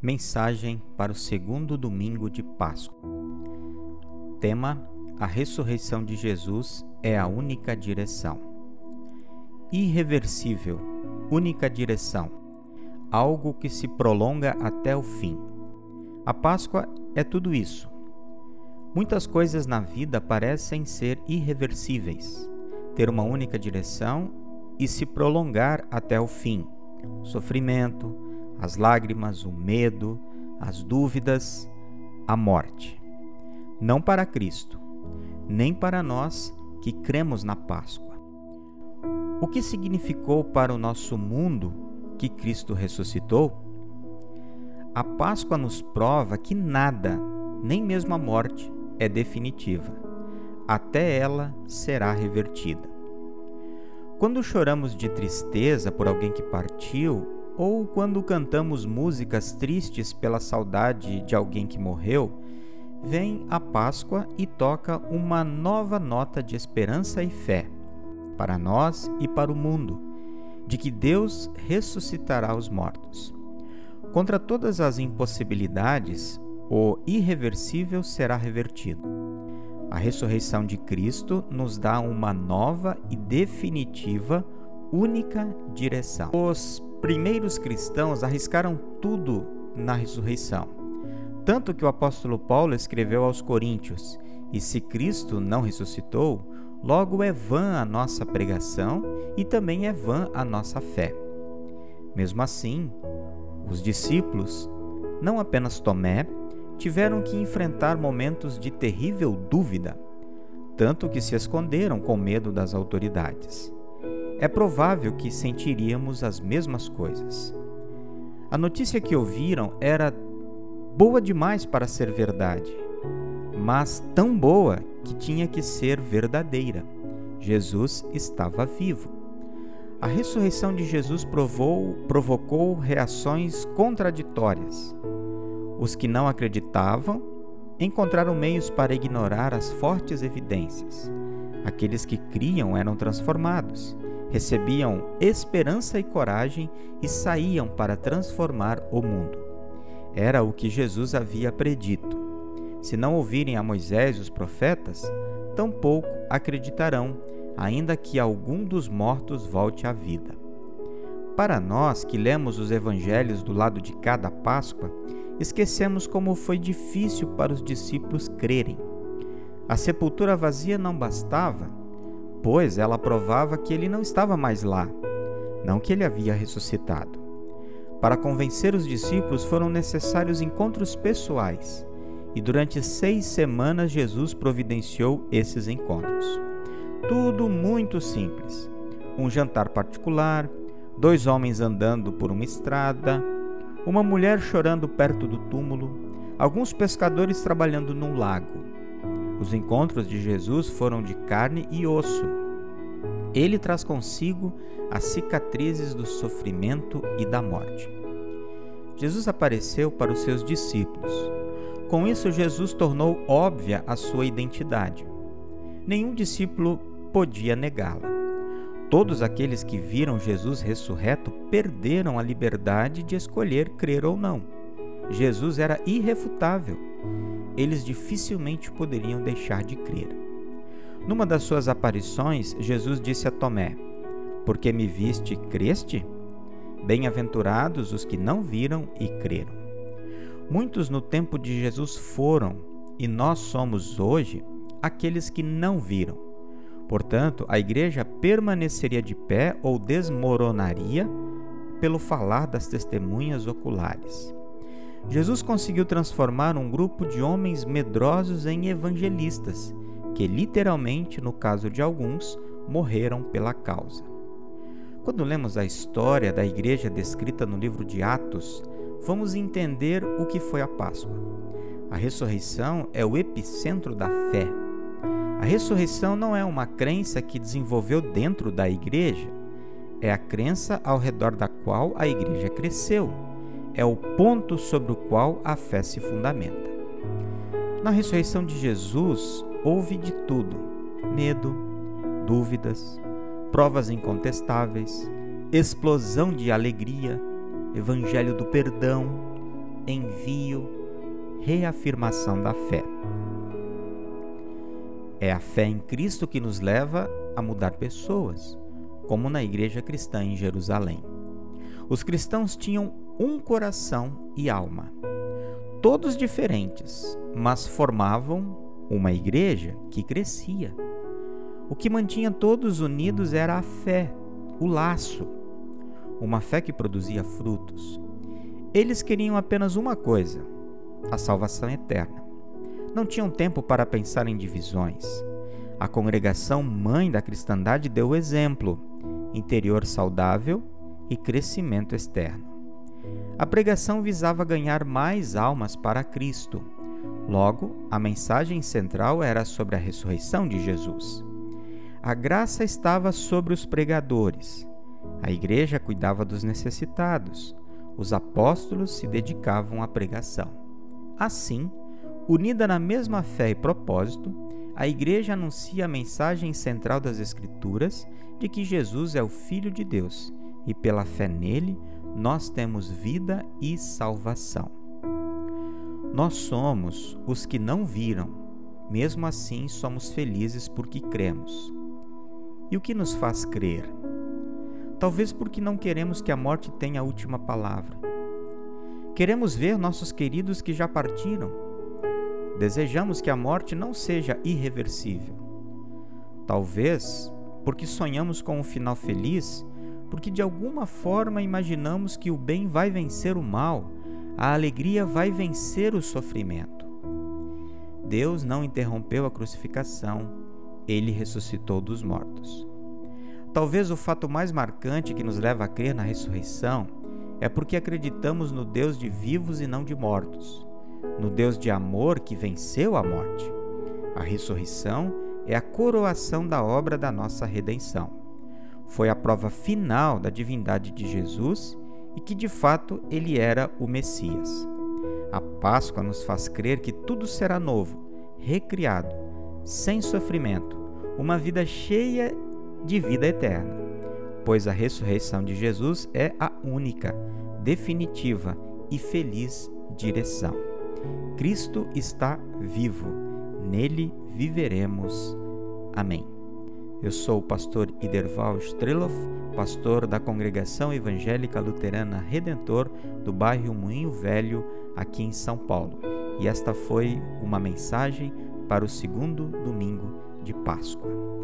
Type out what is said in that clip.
Mensagem para o segundo domingo de Páscoa. Tema: A ressurreição de Jesus é a única direção. Irreversível, única direção, algo que se prolonga até o fim. A Páscoa é tudo isso. Muitas coisas na vida parecem ser irreversíveis, ter uma única direção e se prolongar até o fim. Sofrimento, as lágrimas, o medo, as dúvidas, a morte. Não para Cristo, nem para nós que cremos na Páscoa. O que significou para o nosso mundo que Cristo ressuscitou? A Páscoa nos prova que nada, nem mesmo a morte, é definitiva. Até ela será revertida. Quando choramos de tristeza por alguém que partiu, ou quando cantamos músicas tristes pela saudade de alguém que morreu, vem a Páscoa e toca uma nova nota de esperança e fé para nós e para o mundo, de que Deus ressuscitará os mortos. Contra todas as impossibilidades, o irreversível será revertido. A ressurreição de Cristo nos dá uma nova e definitiva única direção. Os primeiros cristãos arriscaram tudo na ressurreição. Tanto que o apóstolo Paulo escreveu aos Coríntios: E se Cristo não ressuscitou, logo é vã a nossa pregação e também é vã a nossa fé. Mesmo assim, os discípulos, não apenas Tomé, tiveram que enfrentar momentos de terrível dúvida, tanto que se esconderam com medo das autoridades é provável que sentiríamos as mesmas coisas. A notícia que ouviram era boa demais para ser verdade, mas tão boa que tinha que ser verdadeira. Jesus estava vivo. A ressurreição de Jesus provou, provocou reações contraditórias. Os que não acreditavam encontraram meios para ignorar as fortes evidências. Aqueles que criam eram transformados recebiam esperança e coragem e saíam para transformar o mundo. Era o que Jesus havia predito. Se não ouvirem a Moisés e os profetas, tampouco acreditarão, ainda que algum dos mortos volte à vida. Para nós que lemos os evangelhos do lado de cada Páscoa, esquecemos como foi difícil para os discípulos crerem. A sepultura vazia não bastava, pois ela provava que ele não estava mais lá, não que ele havia ressuscitado. Para convencer os discípulos foram necessários encontros pessoais, e durante seis semanas Jesus providenciou esses encontros. Tudo muito simples: um jantar particular, dois homens andando por uma estrada, uma mulher chorando perto do túmulo, alguns pescadores trabalhando num lago. Os encontros de Jesus foram de carne e osso. Ele traz consigo as cicatrizes do sofrimento e da morte. Jesus apareceu para os seus discípulos. Com isso, Jesus tornou óbvia a sua identidade. Nenhum discípulo podia negá-la. Todos aqueles que viram Jesus ressurreto perderam a liberdade de escolher crer ou não. Jesus era irrefutável eles dificilmente poderiam deixar de crer. Numa das suas aparições, Jesus disse a Tomé: Porque me viste, creste? Bem-aventurados os que não viram e creram. Muitos no tempo de Jesus foram, e nós somos hoje aqueles que não viram. Portanto, a igreja permaneceria de pé ou desmoronaria pelo falar das testemunhas oculares. Jesus conseguiu transformar um grupo de homens medrosos em evangelistas, que literalmente, no caso de alguns, morreram pela causa. Quando lemos a história da igreja descrita no livro de Atos, vamos entender o que foi a Páscoa. A ressurreição é o epicentro da fé. A ressurreição não é uma crença que desenvolveu dentro da igreja, é a crença ao redor da qual a igreja cresceu é o ponto sobre o qual a fé se fundamenta. Na ressurreição de Jesus, houve de tudo: medo, dúvidas, provas incontestáveis, explosão de alegria, evangelho do perdão, envio, reafirmação da fé. É a fé em Cristo que nos leva a mudar pessoas, como na igreja cristã em Jerusalém. Os cristãos tinham um coração e alma, todos diferentes, mas formavam uma igreja que crescia. O que mantinha todos unidos era a fé, o laço, uma fé que produzia frutos. Eles queriam apenas uma coisa: a salvação eterna. Não tinham tempo para pensar em divisões. A congregação mãe da cristandade deu o exemplo: interior saudável e crescimento externo. A pregação visava ganhar mais almas para Cristo. Logo, a mensagem central era sobre a ressurreição de Jesus. A graça estava sobre os pregadores. A igreja cuidava dos necessitados. Os apóstolos se dedicavam à pregação. Assim, unida na mesma fé e propósito, a igreja anuncia a mensagem central das Escrituras de que Jesus é o Filho de Deus e pela fé nele, nós temos vida e salvação. Nós somos os que não viram, mesmo assim somos felizes porque cremos. E o que nos faz crer? Talvez porque não queremos que a morte tenha a última palavra. Queremos ver nossos queridos que já partiram. Desejamos que a morte não seja irreversível. Talvez porque sonhamos com um final feliz porque de alguma forma imaginamos que o bem vai vencer o mal, a alegria vai vencer o sofrimento. Deus não interrompeu a crucificação, ele ressuscitou dos mortos. Talvez o fato mais marcante que nos leva a crer na ressurreição é porque acreditamos no Deus de vivos e não de mortos, no Deus de amor que venceu a morte. A ressurreição é a coroação da obra da nossa redenção foi a prova final da divindade de Jesus e que de fato ele era o Messias. A Páscoa nos faz crer que tudo será novo, recriado, sem sofrimento, uma vida cheia de vida eterna, pois a ressurreição de Jesus é a única, definitiva e feliz direção. Cristo está vivo, nele viveremos. Amém. Eu sou o pastor Iderval Streloff, pastor da Congregação Evangélica Luterana Redentor do bairro Moinho Velho, aqui em São Paulo. E esta foi uma mensagem para o segundo domingo de Páscoa.